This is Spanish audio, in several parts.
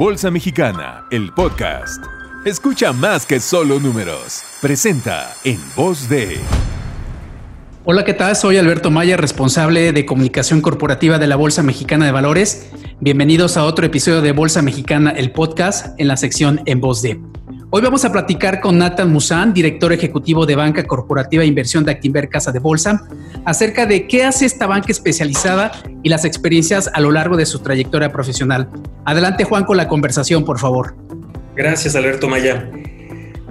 Bolsa Mexicana, el podcast. Escucha más que solo números. Presenta en voz de... Hola, ¿qué tal? Soy Alberto Maya, responsable de comunicación corporativa de la Bolsa Mexicana de Valores. Bienvenidos a otro episodio de Bolsa Mexicana, el podcast, en la sección En voz de. Hoy vamos a platicar con Nathan Musan, director ejecutivo de Banca Corporativa e Inversión de Actinver Casa de Bolsa, acerca de qué hace esta banca especializada y las experiencias a lo largo de su trayectoria profesional. Adelante, Juan, con la conversación, por favor. Gracias, Alberto Maya.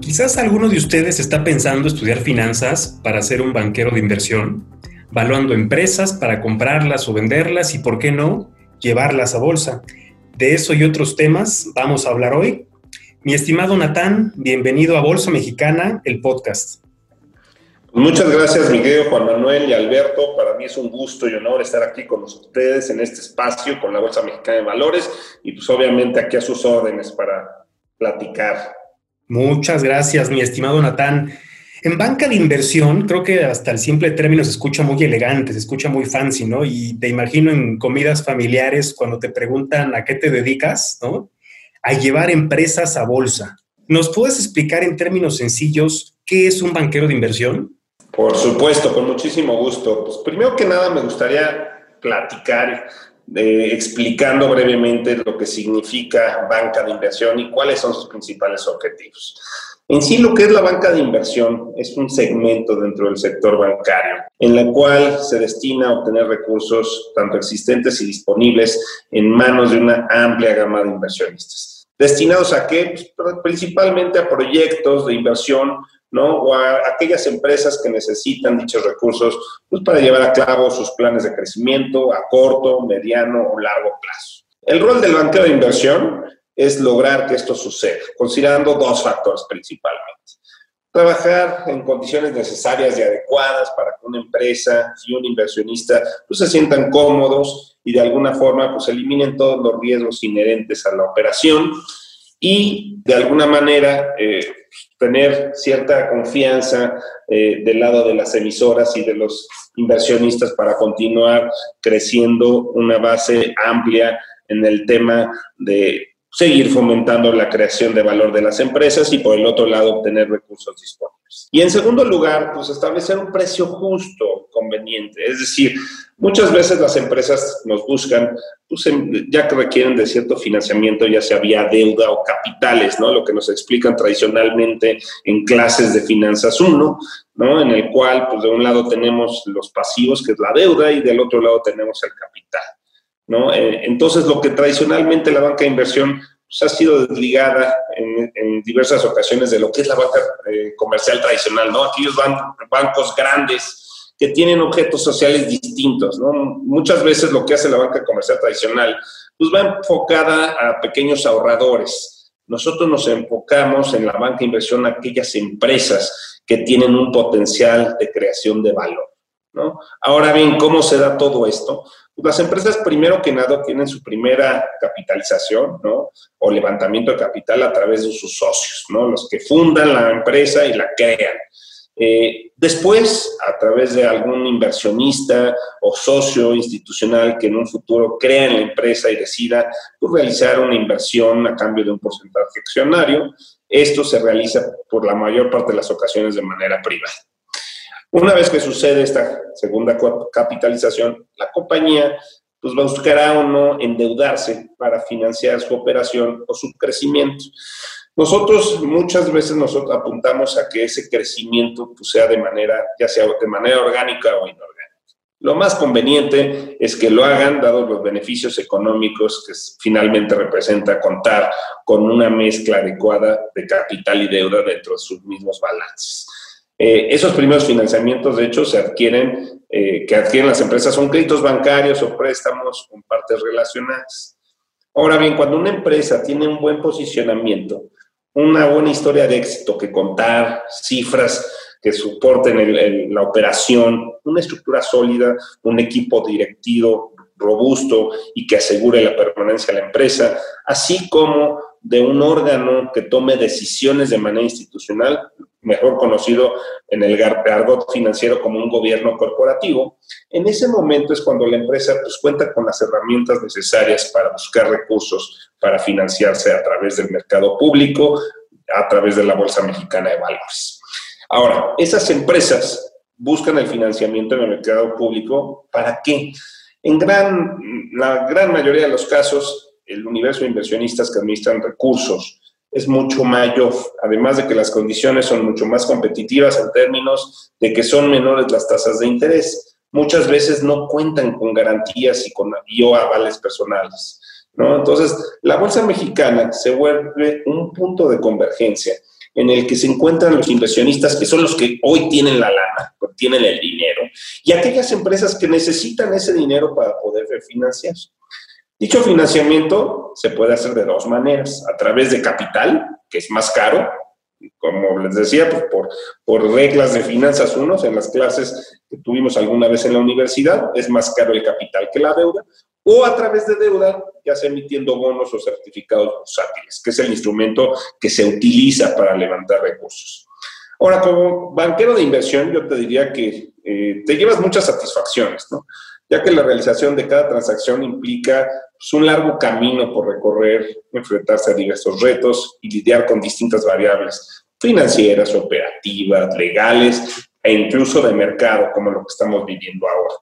Quizás alguno de ustedes está pensando estudiar finanzas para ser un banquero de inversión, valuando empresas para comprarlas o venderlas y, por qué no, llevarlas a bolsa. De eso y otros temas vamos a hablar hoy mi estimado Natán, bienvenido a Bolsa Mexicana, el podcast. Muchas gracias, Miguel, Juan Manuel y Alberto. Para mí es un gusto y honor estar aquí con ustedes en este espacio con la Bolsa Mexicana de Valores y pues obviamente aquí a sus órdenes para platicar. Muchas gracias, mi estimado Natán. En banca de inversión, creo que hasta el simple término se escucha muy elegante, se escucha muy fancy, ¿no? Y te imagino en comidas familiares cuando te preguntan a qué te dedicas, ¿no? A llevar empresas a bolsa. ¿Nos puedes explicar en términos sencillos qué es un banquero de inversión? Por supuesto, con muchísimo gusto. Pues primero que nada me gustaría platicar eh, explicando brevemente lo que significa banca de inversión y cuáles son sus principales objetivos. En sí, lo que es la banca de inversión es un segmento dentro del sector bancario, en la cual se destina a obtener recursos tanto existentes y disponibles en manos de una amplia gama de inversionistas. ¿Destinados a qué? Pues, principalmente a proyectos de inversión ¿no? O a aquellas empresas que necesitan dichos recursos pues, para llevar a cabo sus planes de crecimiento a corto, mediano o largo plazo. El rol del banquero de inversión es lograr que esto suceda, considerando dos factores principalmente. Trabajar en condiciones necesarias y adecuadas para que una empresa y un inversionista pues, se sientan cómodos y de alguna forma pues, eliminen todos los riesgos inherentes a la operación y de alguna manera eh, tener cierta confianza eh, del lado de las emisoras y de los inversionistas para continuar creciendo una base amplia en el tema de seguir fomentando la creación de valor de las empresas y por el otro lado obtener recursos disponibles. Y en segundo lugar, pues establecer un precio justo, conveniente. Es decir, muchas veces las empresas nos buscan, pues, ya que requieren de cierto financiamiento, ya sea vía deuda o capitales, ¿no? Lo que nos explican tradicionalmente en clases de finanzas 1, ¿no? En el cual, pues de un lado tenemos los pasivos, que es la deuda, y del otro lado tenemos el capital. ¿No? Eh, entonces, lo que tradicionalmente la banca de inversión pues, ha sido desligada en, diversas ocasiones de lo que es la banca eh, comercial tradicional, ¿no? Aquellos bancos grandes que tienen objetos sociales distintos. Muchas veces lo que hace la banca comercial tradicional, pues va enfocada a pequeños ahorradores. Nosotros nos enfocamos en la banca de inversión a aquellas empresas que tienen un potencial de creación de valor. Ahora bien, ¿cómo se da todo esto? Las empresas, primero que nada, tienen su primera capitalización, ¿no? O levantamiento de capital a través de sus socios, ¿no? Los que fundan la empresa y la crean. Eh, después, a través de algún inversionista o socio institucional que en un futuro crea en la empresa y decida pues, realizar una inversión a cambio de un porcentaje accionario, esto se realiza por la mayor parte de las ocasiones de manera privada. Una vez que sucede esta segunda capitalización, la compañía pues buscará o no endeudarse para financiar su operación o su crecimiento. Nosotros muchas veces nosotros apuntamos a que ese crecimiento pues, sea de manera, ya sea de manera orgánica o inorgánica. Lo más conveniente es que lo hagan, dados los beneficios económicos que finalmente representa contar con una mezcla adecuada de capital y deuda dentro de sus mismos balances. Eh, esos primeros financiamientos, de hecho, se adquieren, eh, que adquieren las empresas, son créditos bancarios o préstamos con partes relacionadas. Ahora bien, cuando una empresa tiene un buen posicionamiento, una buena historia de éxito que contar, cifras que soporten la operación, una estructura sólida, un equipo directivo robusto y que asegure la permanencia de la empresa, así como de un órgano que tome decisiones de manera institucional, mejor conocido en el argot financiero como un gobierno corporativo, en ese momento es cuando la empresa pues, cuenta con las herramientas necesarias para buscar recursos para financiarse a través del mercado público, a través de la Bolsa Mexicana de Valores. Ahora, esas empresas buscan el financiamiento en el mercado público, ¿para qué? En gran, la gran mayoría de los casos, el universo de inversionistas que administran recursos es mucho mayor, además de que las condiciones son mucho más competitivas en términos de que son menores las tasas de interés. Muchas veces no cuentan con garantías y con avales personales. Entonces, la Bolsa Mexicana se vuelve un punto de convergencia en el que se encuentran los inversionistas que son los que hoy tienen la lana, tienen el dinero, y aquellas empresas que necesitan ese dinero para poder refinanciar. Dicho financiamiento se puede hacer de dos maneras, a través de capital, que es más caro, como les decía, pues por, reglas de finanzas unos, en las clases que tuvimos alguna vez en la universidad, es más caro el capital que la deuda, o a través de deuda, ya sea emitiendo bonos o certificados bursátiles, que es el instrumento que se utiliza para levantar recursos. Ahora, como banquero de inversión, yo te diría que eh, te llevas muchas satisfacciones, ¿no? Ya que la realización de cada transacción implica pues, un largo camino por recorrer, enfrentarse a diversos retos y lidiar con distintas variables financieras, operativas, legales e incluso de mercado, como lo que estamos viviendo ahora.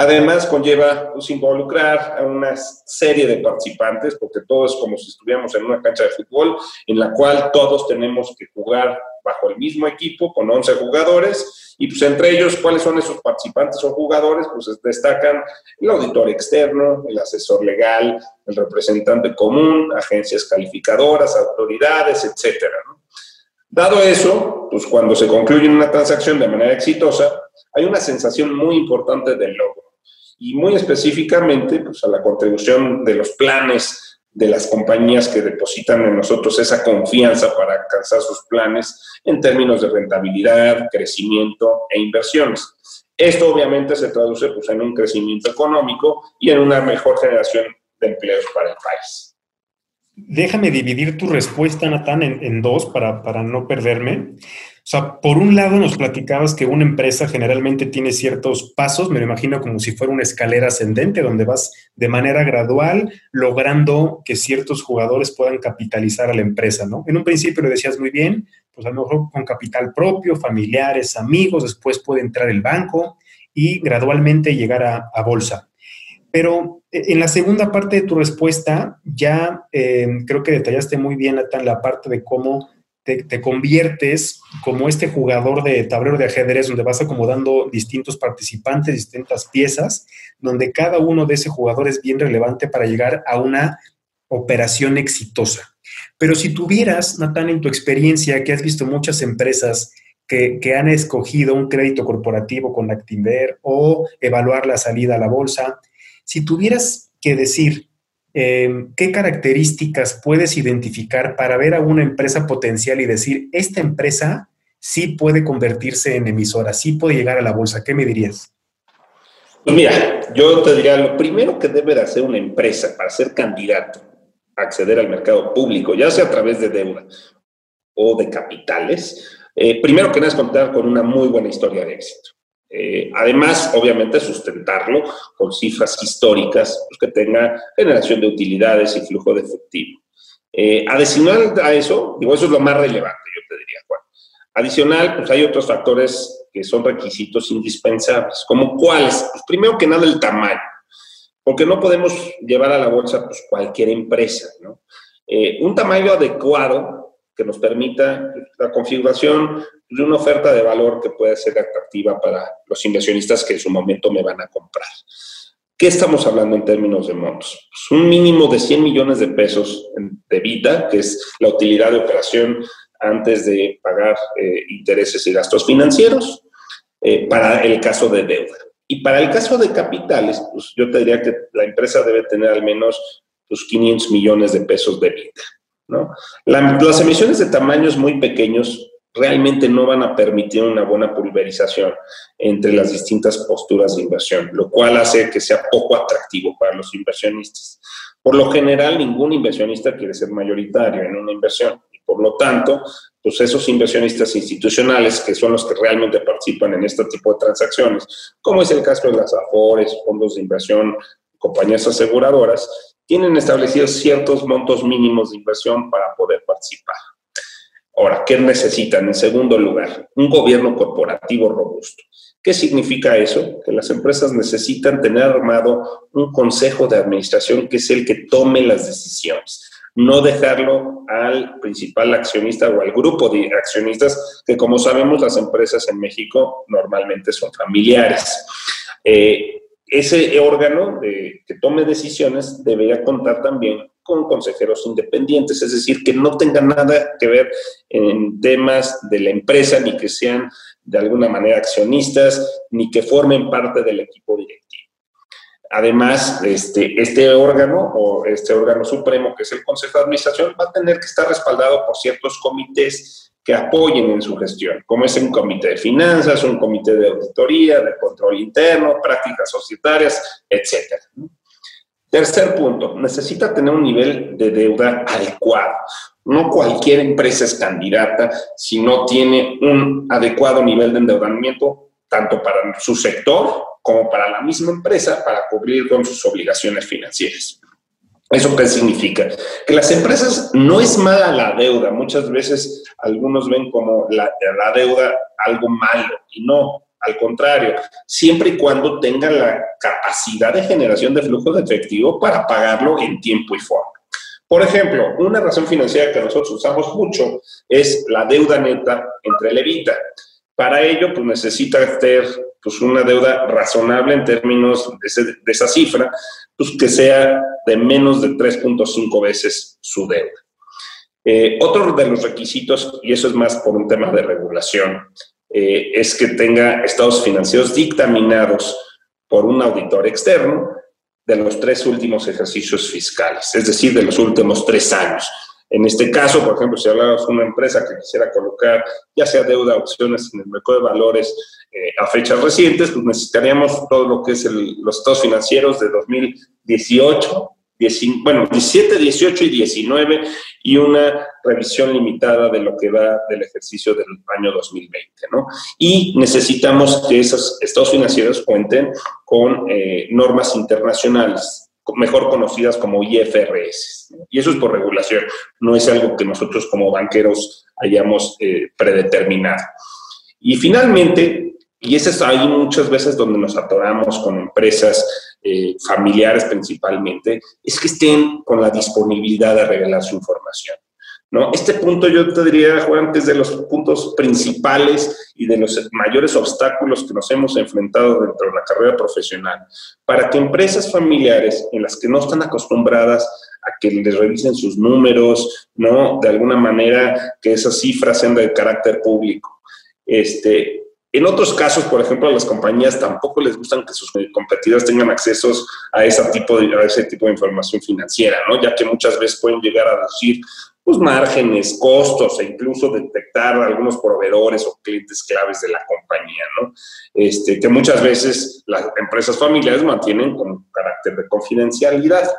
Además, conlleva pues, involucrar a una serie de participantes, porque todo es como si estuviéramos en una cancha de fútbol, en la cual todos tenemos que jugar bajo el mismo equipo, con 11 jugadores, y pues entre ellos, ¿cuáles son esos participantes o jugadores? Pues destacan el auditor externo, el asesor legal, el representante común, agencias calificadoras, autoridades, etcétera. Dado eso, pues cuando se concluye una transacción de manera exitosa, hay una sensación muy importante del logro y muy específicamente pues, a la contribución de los planes de las compañías que depositan en nosotros esa confianza para alcanzar sus planes en términos de rentabilidad, crecimiento e inversiones. Esto obviamente se traduce pues, en un crecimiento económico y en una mejor generación de empleos para el país. Déjame dividir tu respuesta, Natán, en, en dos para, para no perderme. O sea, por un lado nos platicabas que una empresa generalmente tiene ciertos pasos, me lo imagino como si fuera una escalera ascendente, donde vas de manera gradual logrando que ciertos jugadores puedan capitalizar a la empresa, ¿no? En un principio lo decías muy bien, pues a lo mejor con capital propio, familiares, amigos, después puede entrar el banco y gradualmente llegar a, bolsa. Pero eh, en la segunda parte de tu respuesta, ya eh, creo que detallaste muy bien, Nathan, la parte de cómo te, conviertes como este jugador de tablero de ajedrez donde vas acomodando distintos participantes, distintas piezas, donde cada uno de ese jugador es bien relevante para llegar a una operación exitosa. Pero si tuvieras, Natán, en tu experiencia, que has visto muchas empresas que, que, han escogido un crédito corporativo con Actinver o evaluar la salida a la bolsa, si tuvieras que decir Em, ¿qué características puedes identificar para ver a una empresa potencial y decir, esta empresa sí puede convertirse en emisora, sí puede llegar a la bolsa? ¿Qué me dirías? Pues mira, yo te diría, lo primero que debe de hacer una empresa para ser candidato a acceder al mercado público, ya sea a través de deuda o de capitales, eh, primero que nada es contar con una muy buena historia de éxito. Eh, además, obviamente, sustentarlo con cifras históricas pues, que tenga generación de utilidades y flujo de efectivo. Eh, adicional a eso, digo, eso es lo más relevante, yo te diría, Juan. Adicional, pues hay otros factores que son requisitos indispensables, como cuáles. Pues primero que nada, el tamaño, porque no podemos llevar a la bolsa pues, cualquier empresa, ¿no? Eh, un tamaño adecuado que nos permita la configuración de una oferta de valor que pueda ser atractiva para los inversionistas que en su momento me van a comprar. ¿Qué estamos hablando en términos de montos? Pues un mínimo de 100 millones de pesos de vida, que es la utilidad de operación antes de pagar eh, intereses y gastos financieros, eh, para el caso de deuda. Y para el caso de capitales, pues yo te diría que la empresa debe tener al menos pues, 500 millones de pesos de vida. ¿No? las emisiones de tamaños muy pequeños realmente no van a permitir una buena pulverización entre las distintas posturas de inversión, lo cual hace que sea poco atractivo para los inversionistas. Por lo general, ningún inversionista quiere ser mayoritario en una inversión y por lo tanto, pues esos inversionistas institucionales, que son los que realmente participan en este tipo de transacciones, como es el caso de las AFORES, fondos de inversión, compañías aseguradoras, tienen establecidos ciertos montos mínimos de inversión para poder participar. Ahora, ¿qué necesitan? En segundo lugar, un gobierno corporativo robusto. ¿Qué significa eso? Que las empresas necesitan tener armado un consejo de administración que es el que tome las decisiones, no dejarlo al principal accionista o al grupo de accionistas, que como sabemos las empresas en México normalmente son familiares. Eh, ese órgano que tome decisiones debería contar también con consejeros independientes, es decir, que no tengan nada que ver en temas de la empresa, ni que sean de alguna manera accionistas, ni que formen parte del equipo directivo. Además, este, este órgano o este órgano supremo, que es el Consejo de Administración, va a tener que estar respaldado por ciertos comités que apoyen en su gestión, como es un comité de finanzas, un comité de auditoría, de control interno, prácticas societarias, etc. Tercer punto, necesita tener un nivel de deuda adecuado. No cualquier empresa es candidata si no tiene un adecuado nivel de endeudamiento, tanto para su sector como para la misma empresa, para cubrir con sus obligaciones financieras. ¿Eso qué significa? Que las empresas no es mala la deuda. Muchas veces algunos ven como la, deuda algo malo y no. Al contrario, siempre y cuando tengan la capacidad de generación de flujo de efectivo para pagarlo en tiempo y forma. Por ejemplo, una razón financiera que nosotros usamos mucho es la deuda neta entre el Para ello, pues necesita tener pues, una deuda razonable en términos de, esa cifra, pues que sea de menos de 3.5 veces su deuda. Eh, otro de los requisitos, y eso es más por un tema de regulación, eh, es que tenga estados financieros dictaminados por un auditor externo de los tres últimos ejercicios fiscales, es decir, de los últimos tres años. En este caso, por ejemplo, si hablamos de una empresa que quisiera colocar ya sea deuda opciones en el mercado de valores eh, a fechas recientes, pues necesitaríamos todo lo que es los estados financieros de 2018, bueno, 17, 18 y 19 y una revisión limitada de lo que va del ejercicio del año 2020, ¿no? Y necesitamos que esos estados financieros cuenten con eh, normas internacionales, mejor conocidas como IFRS. Y eso es por regulación, no es algo que nosotros como banqueros hayamos eh, predeterminado. Y finalmente, y ese es ahí muchas veces donde nos atoramos con empresas eh, familiares principalmente, es que estén con la disponibilidad de revelar su información. ¿No? Este punto yo te diría, Juan, que es de los puntos principales y de los mayores obstáculos que nos hemos enfrentado dentro de la carrera profesional, para que empresas familiares en las que no están acostumbradas a que les revisen sus números, ¿no? De alguna manera que esas cifras sean de carácter público, este, en otros casos, por ejemplo, a las compañías tampoco les gustan que sus competidores tengan accesos a, ese tipo de, ese tipo de información financiera, ¿no? Ya que muchas veces pueden llegar a decir pues, márgenes, costos e incluso detectar algunos proveedores o clientes claves de la compañía, ¿no? Este, que muchas veces las empresas familiares mantienen con carácter de confidencialidad.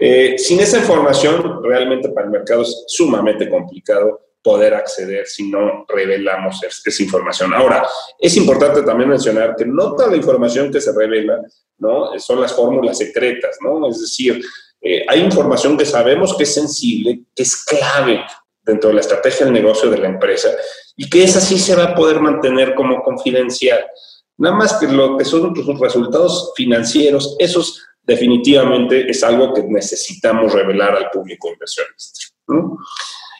Eh, sin esa información, realmente para el mercado es sumamente complicado poder acceder si no revelamos esa información. Ahora, es importante también mencionar que no toda la información que se revela ¿no? son las fórmulas secretas, ¿no? Es decir, eh, hay información que sabemos que es sensible, que es clave dentro de la estrategia del negocio de la empresa y que esa sí se va a poder mantener como confidencial. Nada más que lo que son sus resultados financieros, esos definitivamente es algo que necesitamos revelar al público inversionista. ¿no?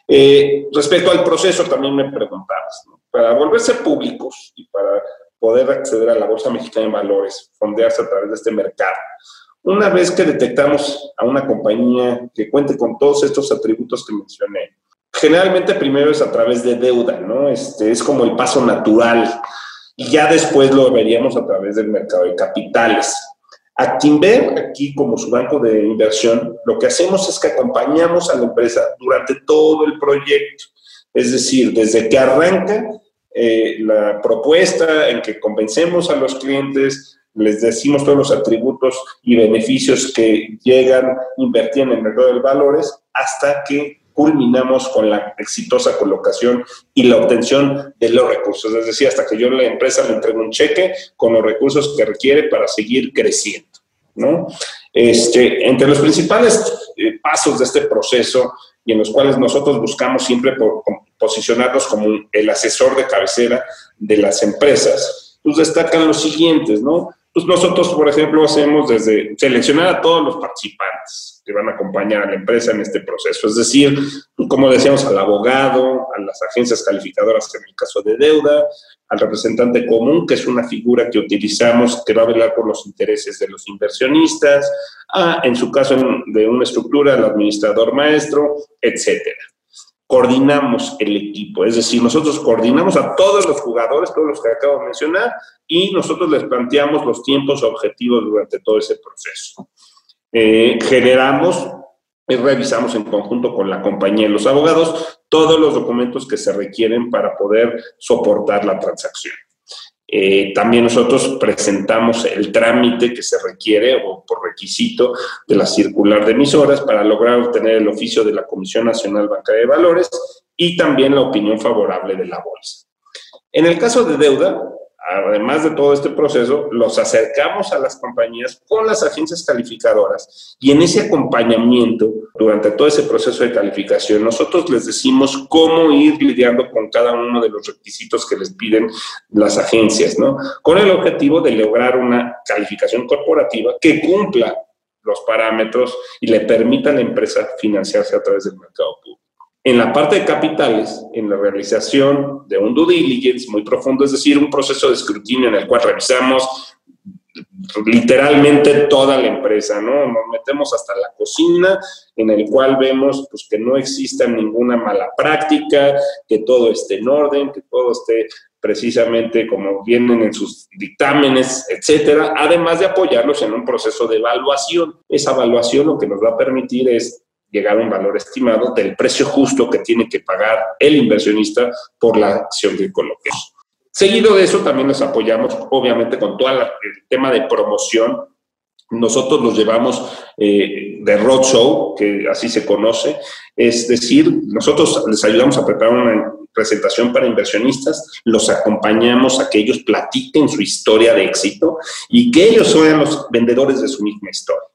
Eh, respecto al proceso, también me preguntabas, para volverse públicos y para poder acceder a la Bolsa Mexicana de Valores, fondearse a través de este mercado, una vez que detectamos a una compañía que cuente con todos estos atributos que mencioné, generalmente primero es a través de deuda, ¿no? Este, es como el paso natural y ya después lo veríamos a través del mercado de capitales. Actinver, aquí como su banco de inversión, lo que hacemos es que acompañamos a la empresa durante todo el proyecto. Es decir, desde que arranca eh, la propuesta en que convencemos a los clientes, les decimos todos los atributos y beneficios que llegan, invertir en el mercado de valores, hasta que culminamos con la exitosa colocación y la obtención de los recursos. Es decir, hasta que yo la empresa le entrego un cheque con los recursos que requiere para seguir creciendo. ¿no? Este, entre los principales eh, pasos de este proceso y en los cuales nosotros buscamos siempre posicionarnos como el asesor de cabecera de las empresas, pues destacan los siguientes, ¿no? Pues nosotros, por ejemplo, hacemos desde seleccionar a todos los participantes que van a acompañar a la empresa en este proceso. Es decir, como decíamos, al abogado, a las agencias calificadoras en el caso de deuda, al representante común, que es una figura que utilizamos que va a velar por los intereses de los inversionistas, a, en su caso de una estructura, al administrador maestro, etcétera coordinamos el equipo, es decir, nosotros coordinamos a todos los jugadores, todos los que acabo de mencionar, y nosotros les planteamos los tiempos objetivos durante todo ese proceso. Eh, generamos y revisamos en conjunto con la compañía y los abogados todos los documentos que se requieren para poder soportar la transacción. Eh, también nosotros presentamos el trámite que se requiere o por requisito de la circular de emisoras para lograr obtener el oficio de la Comisión Nacional Bancaria de Valores y también la opinión favorable de la bolsa. En el caso de deuda, además de todo este proceso, los acercamos a las compañías con las agencias calificadoras y en ese acompañamiento, durante todo ese proceso de calificación, nosotros les decimos cómo ir lidiando con cada uno de los requisitos que les piden las agencias, ¿no? Con el objetivo de lograr una calificación corporativa que cumpla los parámetros y le permita a la empresa financiarse a través del mercado. En la parte de capitales, en la realización de un due diligence muy profundo, es decir, un proceso de escrutinio en el cual revisamos literalmente toda la empresa, ¿no? Nos metemos hasta la cocina, en el cual vemos pues, que no exista ninguna mala práctica, que todo esté en orden, que todo esté precisamente como vienen en sus dictámenes, etcétera, además de apoyarlos en un proceso de evaluación. Esa evaluación lo que nos va a permitir es llegar a un valor estimado del precio justo que tiene que pagar el inversionista por la acción que coloquemos. Seguido de eso, también nos apoyamos, obviamente, con todo el tema de promoción. Nosotros los llevamos eh, de roadshow, que así se conoce, es decir, nosotros les ayudamos a preparar una presentación para inversionistas, los acompañamos a que ellos platiquen su historia de éxito y que ellos sean los vendedores de su misma historia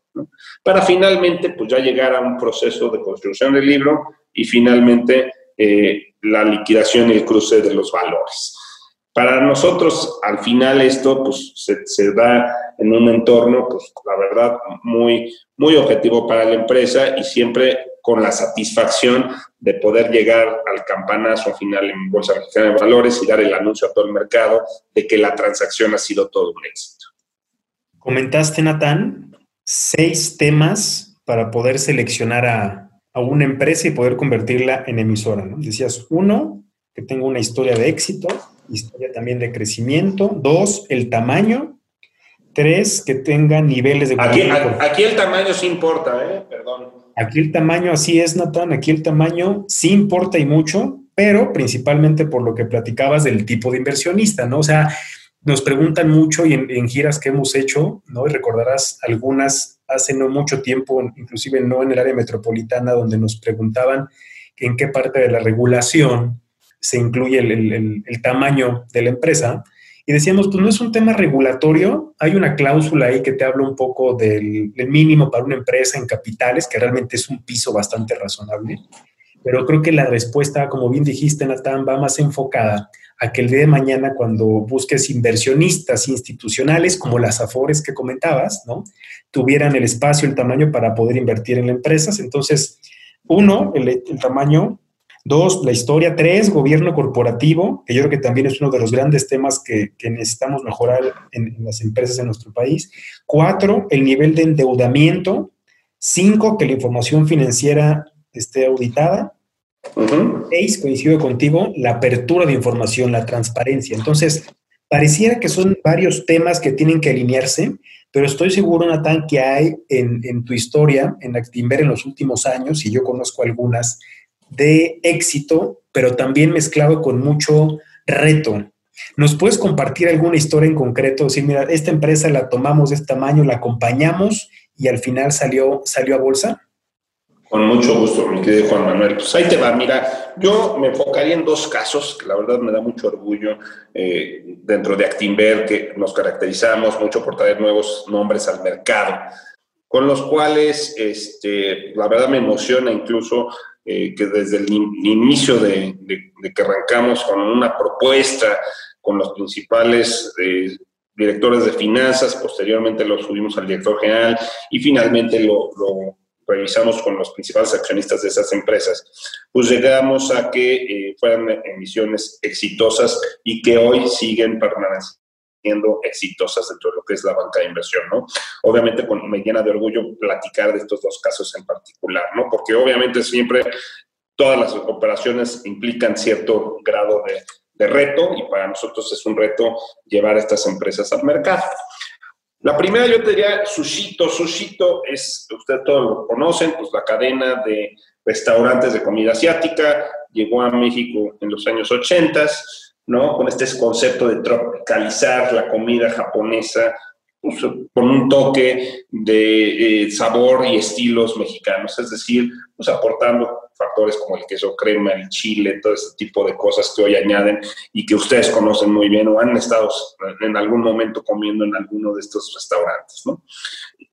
para finalmente pues ya llegar a un proceso de construcción del libro y finalmente eh, la liquidación y el cruce de los valores. Para nosotros, al final esto pues, se, da en un entorno, pues la verdad, muy, muy objetivo para la empresa y siempre con la satisfacción de poder llegar al campanazo final en Bolsa Mexicana de Valores y dar el anuncio a todo el mercado de que la transacción ha sido todo un éxito. Comentaste, Natán, seis temas para poder seleccionar a, una empresa y poder convertirla en emisora. ¿no? Decías, uno, que tenga una historia de éxito, historia también de crecimiento. Dos, el tamaño. Tres, que tenga niveles de... Aquí, aquí el tamaño sí importa, ¿eh? Perdón. Aquí el tamaño, así es, Natán, aquí el tamaño sí importa y mucho, pero principalmente por lo que platicabas del tipo de inversionista, ¿no? O sea, nos preguntan mucho y en, giras que hemos hecho, ¿no? Recordarás algunas hace no mucho tiempo, inclusive no en el área metropolitana, donde nos preguntaban en qué parte de la regulación se incluye el, tamaño de la empresa. Y decíamos, pues no es un tema regulatorio, hay una cláusula ahí que te habla un poco del, del mínimo para una empresa en capitales, que realmente es un piso bastante razonable, pero creo que la respuesta, como bien dijiste, Natán, va más enfocada a que el día de mañana cuando busques inversionistas institucionales como las Afores que comentabas, ¿no? Tuvieran el espacio, el tamaño para poder invertir en empresas. Entonces, uno, el, tamaño. Dos, la historia. Tres, gobierno corporativo, que yo creo que también es uno de los grandes temas que, necesitamos mejorar en, las empresas en nuestro país. Cuatro, el nivel de endeudamiento. Cinco, que la información financiera esté auditada. Seis, coincido contigo, la apertura de información, la transparencia. Entonces, pareciera que son varios temas que tienen que alinearse, pero estoy seguro, Natán, que hay en, tu historia, en Actimber en los últimos años, y yo conozco algunas, de éxito, pero también mezclado con mucho reto. ¿Nos puedes compartir alguna historia en concreto? Decir, mira, esta empresa la tomamos de este tamaño, la acompañamos y al final salió, salió a bolsa. Con mucho gusto, mi querido Juan Manuel. Pues ahí te va, mira, yo me enfocaría en dos casos que la verdad me da mucho orgullo eh, dentro de Actinver, que nos caracterizamos mucho por traer nuevos nombres al mercado, con los cuales, este, la verdad me emociona incluso eh, que desde el inicio de, que arrancamos con una propuesta con los principales eh, directores de finanzas, posteriormente lo subimos al director general y finalmente lo revisamos con los principales accionistas de esas empresas, pues llegamos a que eh, fueran emisiones exitosas y que hoy siguen permaneciendo exitosas dentro de lo que es la banca de inversión, ¿no? Obviamente con, me llena de orgullo platicar de estos dos casos en particular, ¿no? Porque obviamente siempre todas las operaciones implican cierto grado de, de reto y para nosotros es un reto llevar estas empresas al mercado. La primera yo te diría Sushito. Sushito es, ustedes todos lo conocen, pues la cadena de restaurantes de comida asiática, llegó a México en los años 80, ¿no? Con este concepto de tropicalizar la comida japonesa con un toque de eh, sabor y estilos mexicanos, es decir, pues aportando factores como el queso crema, el chile, todo ese tipo de cosas que hoy añaden y que ustedes conocen muy bien o han estado en algún momento comiendo en alguno de estos restaurantes, ¿no?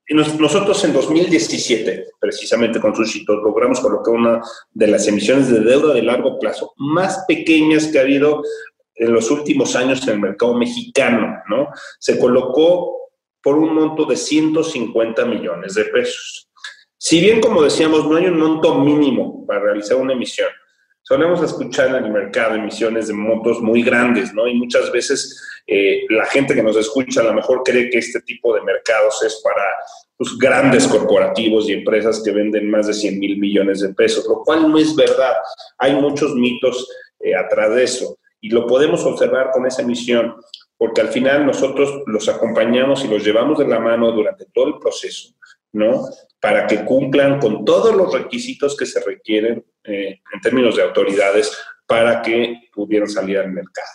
Y nosotros en 2017, precisamente con Sushito, logramos colocar una de las emisiones de deuda de largo plazo más pequeñas que ha habido en los últimos años en el mercado mexicano, ¿no? Se colocó por un monto de 150 millones de pesos. Si bien, como decíamos, no hay un monto mínimo para realizar una emisión, solemos escuchar en el mercado emisiones de montos muy grandes, ¿no? Y muchas veces eh, la gente que nos escucha a lo mejor cree que este tipo de mercados es para los pues, grandes corporativos y empresas que venden más de 100 mil millones de pesos, lo cual no es verdad. Hay muchos mitos eh, atrás de eso y lo podemos observar con esa emisión porque al final nosotros los acompañamos y los llevamos de la mano durante todo el proceso, ¿no? para que cumplan con todos los requisitos que se requieren eh, en términos de autoridades para que pudieran salir al mercado.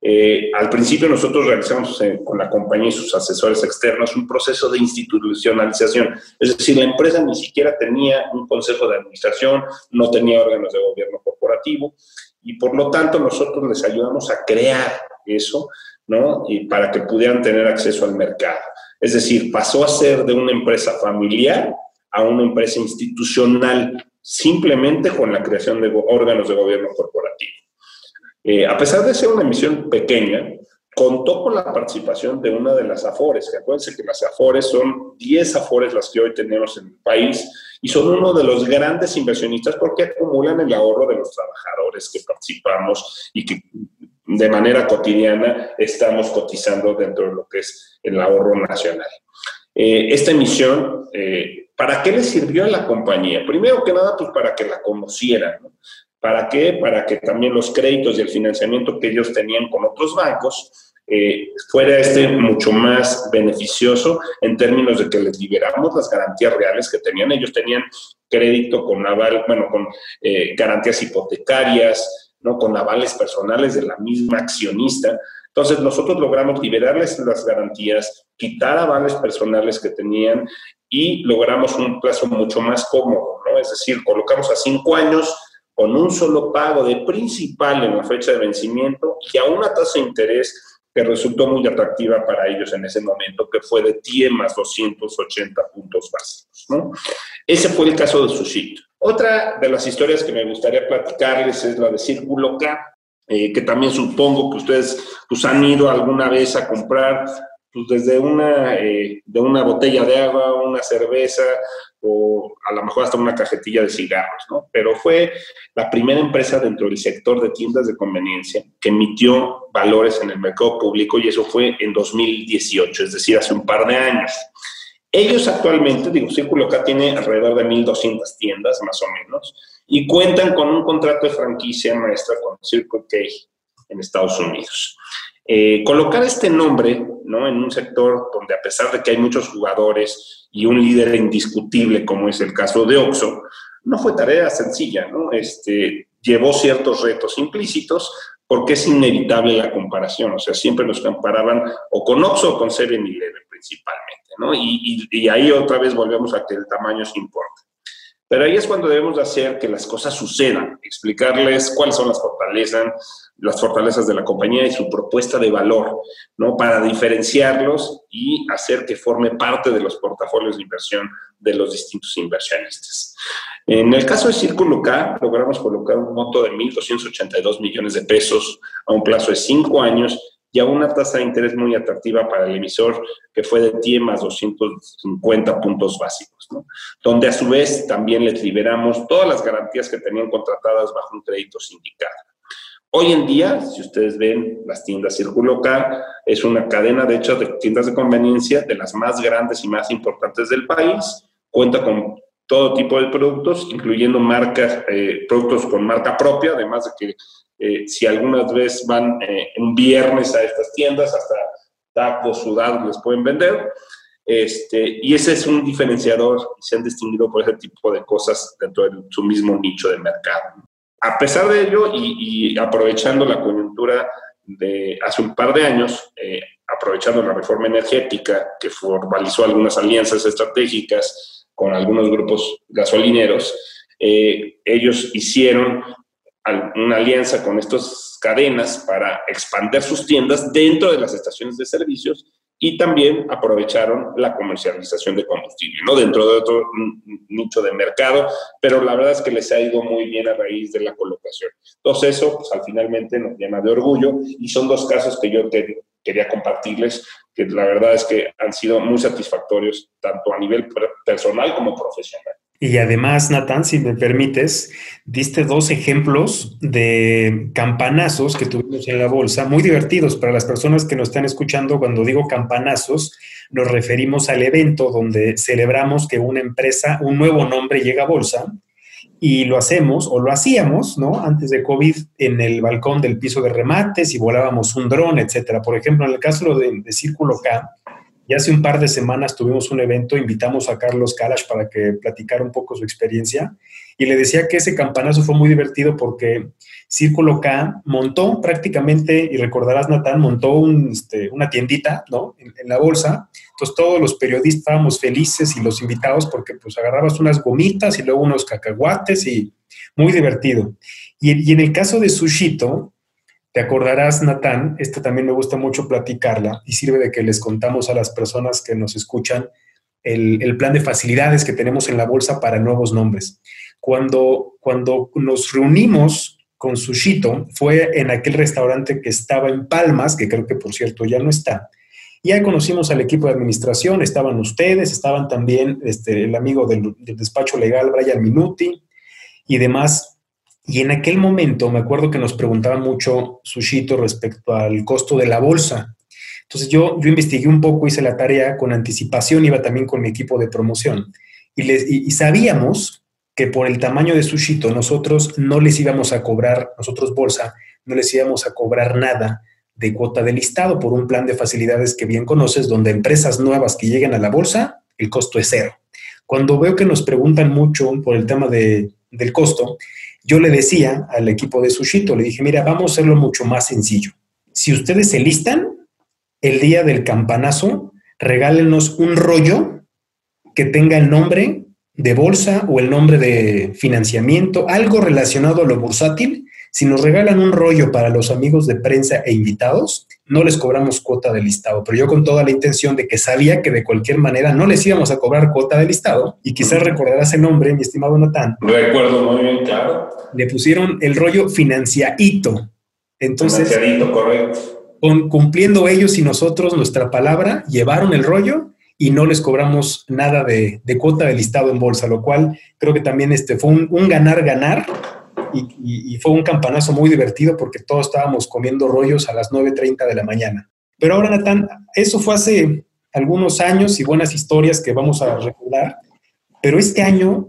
Eh, al principio nosotros realizamos eh, con la compañía y sus asesores externos un proceso de institucionalización, es decir, la empresa ni siquiera tenía un consejo de administración, no tenía órganos de gobierno corporativo y por lo tanto nosotros les ayudamos a crear eso, ¿no? Y para que pudieran tener acceso al mercado. Es decir, pasó a ser de una empresa familiar a una empresa institucional simplemente con la creación de órganos de gobierno corporativo. Eh, a pesar de ser una emisión pequeña, contó con la participación de una de las AFORES, que acuérdense que las AFORES son 10 AFORES las que hoy tenemos en el país y son uno de los grandes inversionistas porque acumulan el ahorro de los trabajadores que participamos y que de manera cotidiana estamos cotizando dentro de lo que es el ahorro nacional. Eh, esta emisión, eh, ¿para qué le sirvió a la compañía? Primero que nada, pues para que la conocieran. ¿Para qué? Para que también los créditos y el financiamiento que ellos tenían con otros bancos eh, fuera este mucho más beneficioso en términos de que les liberamos las garantías reales que tenían. Ellos tenían crédito con aval, bueno, con garantías hipotecarias, ¿no? con avales personales de la misma accionista. Entonces nosotros logramos liberarles las garantías, quitar avales personales que tenían y logramos un plazo mucho más cómodo, ¿no? Es decir, colocamos a cinco años con un solo pago de principal en la fecha de vencimiento y a una tasa de interés que resultó muy atractiva para ellos en ese momento, que fue de 10 más 280 puntos básicos. Ese fue el caso de Sushito. Otra de las historias que me gustaría platicarles es la de Círculo K, eh, que también supongo que ustedes pues, han ido alguna vez a comprar pues, desde una, eh, de una botella de agua, una cerveza o a lo mejor hasta una cajetilla de cigarros, ¿no? Pero fue la primera empresa dentro del sector de tiendas de conveniencia que emitió valores en el mercado público y eso fue en 2018, es decir, hace un par de años. Ellos actualmente, digo, Círculo K tiene alrededor de 1.200 tiendas, más o menos, y cuentan con un contrato de franquicia maestra con Circle K en Estados Unidos. Eh, colocar este nombre ¿no? en un sector donde a pesar de que hay muchos jugadores y un líder indiscutible como es el caso de Oxxo, no fue tarea sencilla. Este, llevó ciertos retos implícitos porque es inevitable la comparación, o sea, siempre nos comparaban o con Oxxo o con 7-Eleven principalmente. Y, ahí otra vez volvemos a que el tamaño se importa. Pero ahí es cuando debemos de hacer que las cosas sucedan, explicarles cuáles son las fortalezas, las fortalezas de la compañía y su propuesta de valor, ¿no? Para diferenciarlos y hacer que forme parte de los portafolios de inversión de los distintos inversionistas. En el caso de Círculo K, logramos colocar un monto de 1.282 millones de pesos a un plazo de cinco años y a una tasa de interés muy atractiva para el emisor que fue de 10 más 250 puntos básicos, ¿no? donde a su vez también les liberamos todas las garantías que tenían contratadas bajo un crédito sindicado. Hoy en día, si ustedes ven las tiendas Círculo K, es una cadena de hecho de tiendas de conveniencia de las más grandes y más importantes del país, cuenta con todo tipo de productos, incluyendo marcas, eh, productos con marca propia, además de que eh, si algunas veces van eh, un viernes a estas tiendas, hasta tacos sudados les pueden vender. Este, y ese es un diferenciador y se han distinguido por ese tipo de cosas dentro de su mismo nicho de mercado. A pesar de ello, y, aprovechando la coyuntura de hace un par de años, eh, aprovechando la reforma energética que formalizó algunas alianzas estratégicas con algunos grupos gasolineros, ellos hicieron una alianza con estas cadenas para expandir sus tiendas dentro de las estaciones de servicios y también aprovecharon la comercialización de combustible, ¿no? Dentro de otro nicho de mercado, pero la verdad es que les ha ido muy bien a raíz de la colocación. Entonces eso, pues al finalmente nos llena de orgullo y son dos casos que yo quería compartirles, que la verdad es que han sido muy satisfactorios tanto a nivel personal como profesional. Y además, Natán, si me permites, diste dos ejemplos de campanazos que tuvimos en la bolsa, muy divertidos para las personas que nos están escuchando. Cuando digo campanazos, nos referimos al evento donde celebramos que una empresa, un nuevo nombre llega a bolsa y lo hacemos o lo hacíamos, ¿no? Antes de COVID en el balcón del piso de remates y volábamos un dron, etcétera. Por ejemplo, en el caso de Círculo K, y hace un par de semanas tuvimos un evento, invitamos a Carlos Kalash para que platicara un poco su experiencia y le decía que ese campanazo fue muy divertido porque Círculo K montó prácticamente, y recordarás Natán, montó este, una tiendita ¿no? En, la bolsa. Entonces todos los periodistas estábamos felices y los invitados porque pues agarrabas unas gomitas y luego unos cacahuates y muy divertido. Y, y en el caso de Sushito, te acordarás, Natán, esta también me gusta mucho platicarla y sirve de que les contamos a las personas que nos escuchan el, plan de facilidades que tenemos en la bolsa para nuevos nombres. Cuando, cuando nos reunimos con Sushito, fue en aquel restaurante que estaba en Palmas, que creo que por cierto ya no está. Ya conocimos al equipo de administración, estaban ustedes, estaban también este, el amigo del, del despacho legal, Brian Minuti, y demás y en aquel momento me acuerdo que nos preguntaba mucho Sushito respecto al costo de la bolsa. Entonces yo, investigué un poco, hice la tarea con anticipación, iba también con mi equipo de promoción. Y, y, sabíamos que por el tamaño de Sushito nosotros no les íbamos a cobrar, nosotros bolsa, no les íbamos a cobrar nada de cuota de listado por un plan de facilidades que bien conoces, donde empresas nuevas que lleguen a la bolsa, el costo es cero. Cuando veo que nos preguntan mucho por el tema de, del costo, yo le decía al equipo de Sushito, le dije, mira, vamos a hacerlo mucho más sencillo. Si ustedes se listan, el día del campanazo, regálenos un rollo que tenga el nombre de bolsa o el nombre de financiamiento, algo relacionado a lo bursátil si nos regalan un rollo para los amigos de prensa e invitados, no les cobramos cuota de listado, pero yo con toda la intención de que sabía que de cualquier manera no les íbamos a cobrar cuota de listado, y quizás recordarás el nombre, mi estimado Natán. Recuerdo muy bien, claro. Le pusieron el rollo financiadito. Entonces, financiadito, correcto. Con, cumpliendo ellos y nosotros nuestra palabra, llevaron el rollo y no les cobramos nada de, cuota de listado en bolsa, lo cual creo que también este fue un ganar-ganar y, fue un campanazo muy divertido porque todos estábamos comiendo rollos a las 9.30 de la mañana. Pero ahora, Natán, eso fue hace algunos años y buenas historias que vamos a recordar, pero este año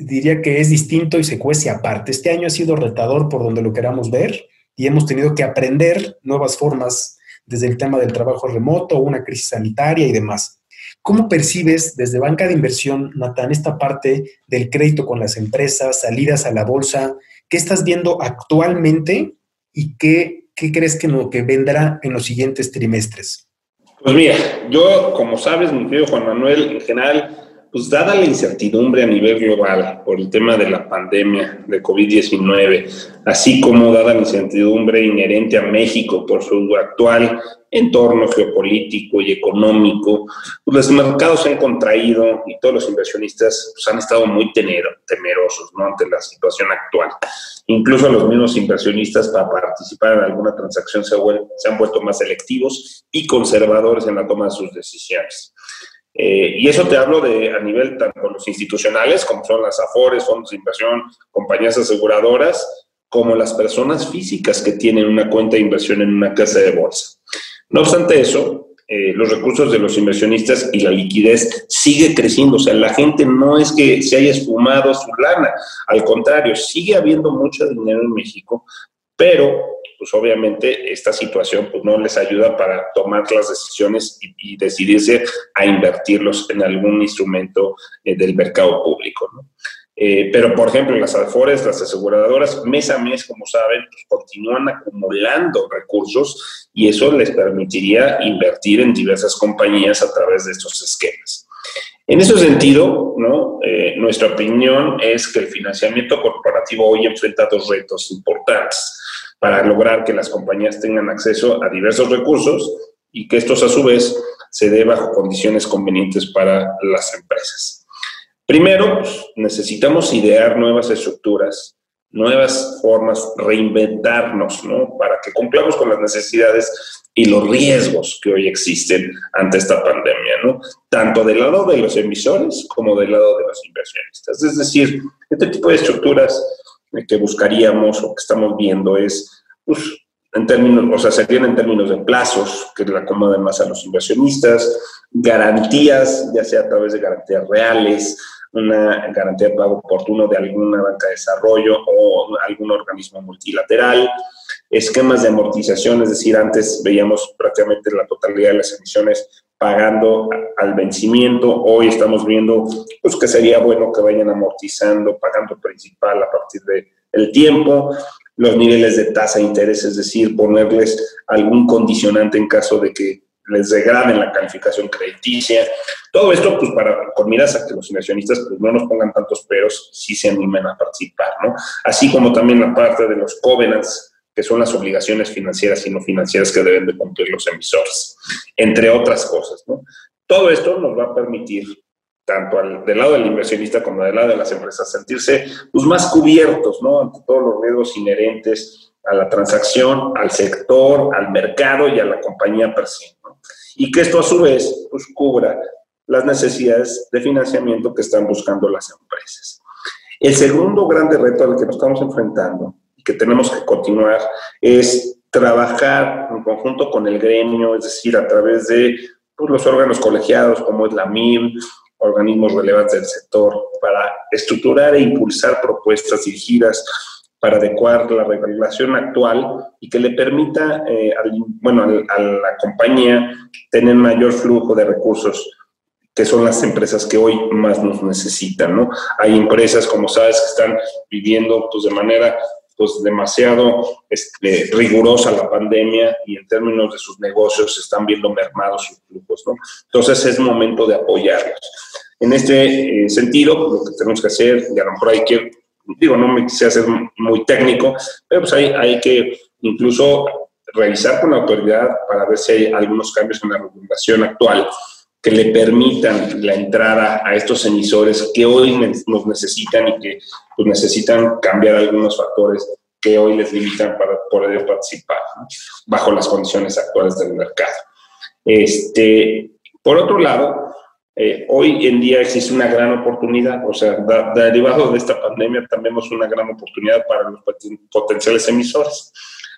diría que es distinto y se cuece aparte. Este año ha sido retador por donde lo queramos ver y hemos tenido que aprender nuevas formas desde el tema del trabajo remoto, una crisis sanitaria y demás. ¿Cómo percibes desde banca de inversión, Natán, esta parte del crédito con las empresas, salidas a la bolsa? ¿Qué estás viendo actualmente y qué, crees que, no, que vendrá en los siguientes trimestres? Pues mira, yo, como sabes, mi querido Juan Manuel, en general, pues dada la incertidumbre a nivel global por el tema de la pandemia de COVID-19, así como dada la incertidumbre inherente a México por su actual entorno geopolítico y económico, pues los mercados se han contraído y todos los inversionistas pues, han estado muy temerosos ¿no? ante la situación actual. Incluso los mismos inversionistas para participar en alguna transacción se, se han vuelto más selectivos y conservadores en la toma de sus decisiones. Eh, y eso te hablo de a nivel tanto los institucionales, como son las AFORES, fondos de inversión, compañías aseguradoras, como las personas físicas que tienen una cuenta de inversión en una casa de bolsa. No obstante eso, eh, los recursos de los inversionistas y la liquidez sigue creciendo. O sea, la gente no es que se haya esfumado su lana, al contrario, sigue habiendo mucho dinero en México, pero pues obviamente esta situación pues no les ayuda para tomar las decisiones y, decidirse a invertirlos en algún instrumento eh, del mercado público. Eh, pero, por ejemplo, las AFORES, las aseguradoras, mes a mes, como saben, pues, continúan acumulando recursos y eso les permitiría invertir en diversas compañías a través de estos esquemas. En ese sentido, ¿no? Eh, nuestra opinión es que el financiamiento corporativo hoy enfrenta dos retos importantes para lograr que las compañías tengan acceso a diversos recursos y que estos a su vez se dé bajo condiciones convenientes para las empresas. Primero, pues, necesitamos idear nuevas estructuras, nuevas formas, reinventarnos, ¿no? Para que cumplamos con las necesidades y los riesgos que hoy existen ante esta pandemia, ¿no? Tanto del lado de los emisores como del lado de los inversionistas. Es decir, este tipo de estructuras que buscaríamos o que estamos viendo es, pues, en términos, o sea, serían en términos de plazos que le acomoden más a los inversionistas, garantías, ya sea a través de garantías reales, una garantía de pago oportuno de alguna banca de desarrollo o algún organismo multilateral, esquemas de amortización, es decir, antes veíamos prácticamente la totalidad de las emisiones pagando al vencimiento. Hoy estamos viendo pues, que sería bueno que vayan amortizando, pagando principal a partir del el tiempo, los niveles de tasa de interés, es decir, ponerles algún condicionante en caso de que les degraden la calificación crediticia. Todo esto, pues, para, con miras a que los inversionistas pues, no nos pongan tantos peros si se animen a participar, ¿no? Así como también la parte de los covenants, que son las obligaciones financieras y no financieras que deben de cumplir los emisores, entre otras cosas. ¿no? Todo esto nos va a permitir, tanto del lado del inversionista como del lado de las empresas, sentirse pues, más cubiertos ¿no? ante todos los riesgos inherentes a la transacción, al sector, al mercado y a la compañía per se. ¿no? Y que esto a su vez pues, cubra las necesidades de financiamiento que están buscando las empresas. El segundo grande reto al que nos estamos enfrentando que tenemos que continuar es trabajar en conjunto con el gremio, es decir, a través de pues, los órganos colegiados como es la MIM, organismos relevantes del sector, para estructurar e impulsar propuestas dirigidas para adecuar la regulación actual y que le permita eh, bueno, a la compañía tener mayor flujo de recursos que son las empresas que hoy más nos necesitan, ¿no? Hay empresas, como sabes, que están viviendo pues, de manera pues demasiado este, rigurosa la pandemia y en términos de sus negocios están viendo mermados sus flujos, ¿no? Entonces es momento de apoyarlos. En este eh, sentido, lo que tenemos que hacer, y a lo mejor hay que, digo, no me quise hacer muy técnico, pero pues hay, hay que incluso revisar con la autoridad para ver si hay algunos cambios en la regulación actual que le permitan la entrada a estos emisores que hoy nos necesitan y que pues, necesitan cambiar algunos factores que hoy les limitan para poder participar bajo las condiciones actuales del mercado. Este, por otro lado, eh, hoy en día existe una gran oportunidad, o sea, derivado de esta pandemia también es una gran oportunidad para los potenciales emisores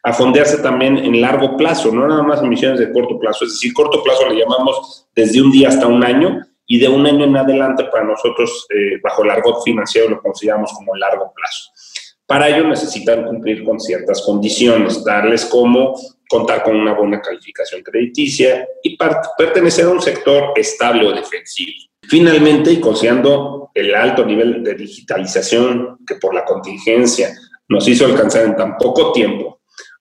a fondearse también en largo plazo, no nada más emisiones de corto plazo, es decir, corto plazo le llamamos desde un día hasta un año y de un año en adelante para nosotros eh, bajo el argot financiero lo consideramos como largo plazo. Para ello necesitan cumplir con ciertas condiciones, darles como contar con una buena calificación crediticia y pertenecer a un sector estable o defensivo. Finalmente, y considerando el alto nivel de digitalización que por la contingencia nos hizo alcanzar en tan poco tiempo,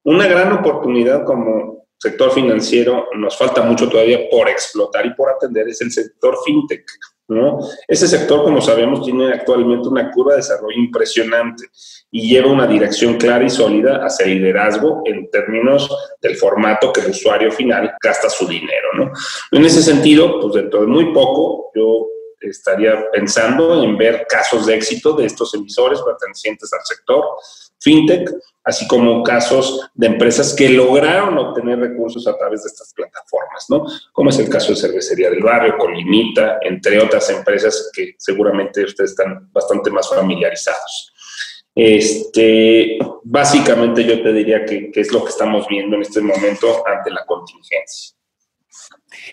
una gran oportunidad como sector financiero, nos falta mucho todavía por explotar y por atender, es el sector fintech. ¿no? Ese sector, como sabemos, tiene actualmente una curva de desarrollo impresionante y lleva una dirección clara y sólida hacia el liderazgo en términos del formato que el usuario final gasta su dinero, ¿no? En ese sentido, pues dentro de muy poco, yo estaría pensando en ver casos de éxito de estos emisores pertenecientes al sector fintech, así como casos de empresas que lograron obtener recursos a través de estas plataformas, ¿no? Como es el caso de Cervecería del Barrio, Colimita, entre otras empresas que seguramente ustedes están bastante más familiarizados. Este, básicamente yo te diría que, que es lo que estamos viendo en este momento ante la contingencia.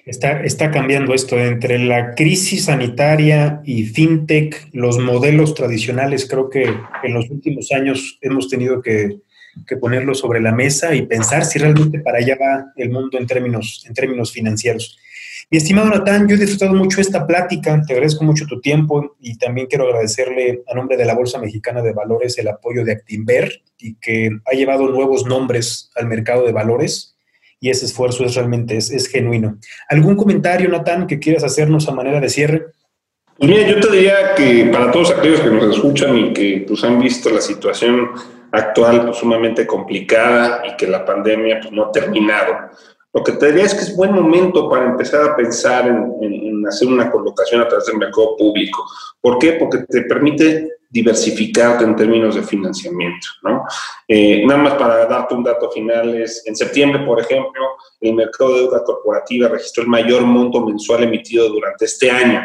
Está, está cambiando esto. Entre la crisis sanitaria y fintech, los modelos tradicionales, creo que en los últimos años hemos tenido que, que ponerlo sobre la mesa y pensar si realmente para allá va el mundo en términos, en términos financieros. Mi estimado Natán, yo he disfrutado mucho esta plática, te agradezco mucho tu tiempo y también quiero agradecerle a nombre de la Bolsa Mexicana de Valores el apoyo de Actinver y que ha llevado nuevos nombres al mercado de valores y ese esfuerzo es realmente es, genuino. ¿Algún comentario, Natán, que quieras hacernos a manera de cierre? Pues mira, yo te diría que para todos aquellos que nos escuchan y que pues, han visto la situación actual pues, sumamente complicada y que la pandemia pues, no ha terminado, lo que te diría es que es buen momento para empezar a pensar en, en hacer una colocación a través del mercado público. ¿Por qué? Porque te permite diversificarte en términos de financiamiento, ¿no? Eh, nada más para darte un dato final, es en septiembre, por ejemplo, el mercado de deuda corporativa registró el mayor monto mensual emitido durante este año,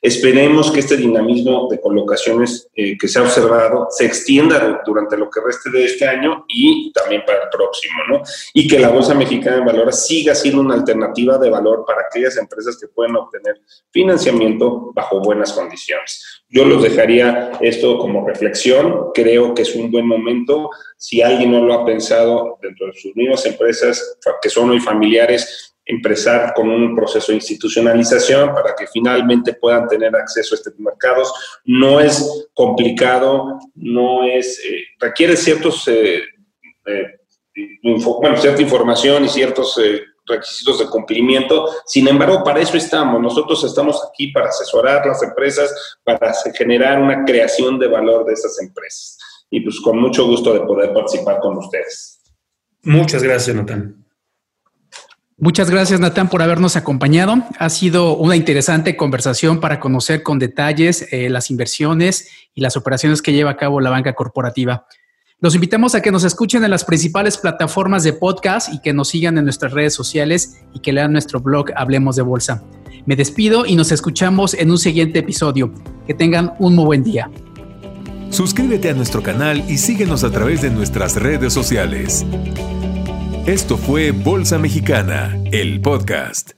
Esperemos que este dinamismo de colocaciones eh, que se ha observado se extienda durante lo que reste de este año y también para el próximo, ¿no? Y que la Bolsa Mexicana de Valores siga siendo una alternativa de valor para aquellas empresas que pueden obtener financiamiento bajo buenas condiciones. Yo los dejaría esto como reflexión. Creo que es un buen momento. Si alguien no lo ha pensado dentro de sus mismas empresas, que son hoy familiares, empezar con un proceso de institucionalización para que finalmente puedan tener acceso a estos mercados. No es complicado, no es, eh, requiere ciertos, eh, eh, bueno, cierta información y ciertos requisitos de cumplimiento. Sin embargo, para eso estamos. Nosotros estamos aquí para asesorar las empresas, para generar una creación de valor de esas empresas. Y pues con mucho gusto de poder participar con ustedes. Muchas gracias, Natán. Muchas gracias, Natán, por habernos acompañado. Ha sido una interesante conversación para conocer con detalles eh, las inversiones y las operaciones que lleva a cabo la banca corporativa. Los invitamos a que nos escuchen en las principales plataformas de podcast y que nos sigan en nuestras redes sociales y que lean nuestro blog Hablemos de Bolsa. Me despido y nos escuchamos en un siguiente episodio. Que tengan un muy buen día. Suscríbete a nuestro canal y síguenos a través de nuestras redes sociales. Esto fue Bolsa Mexicana, el podcast.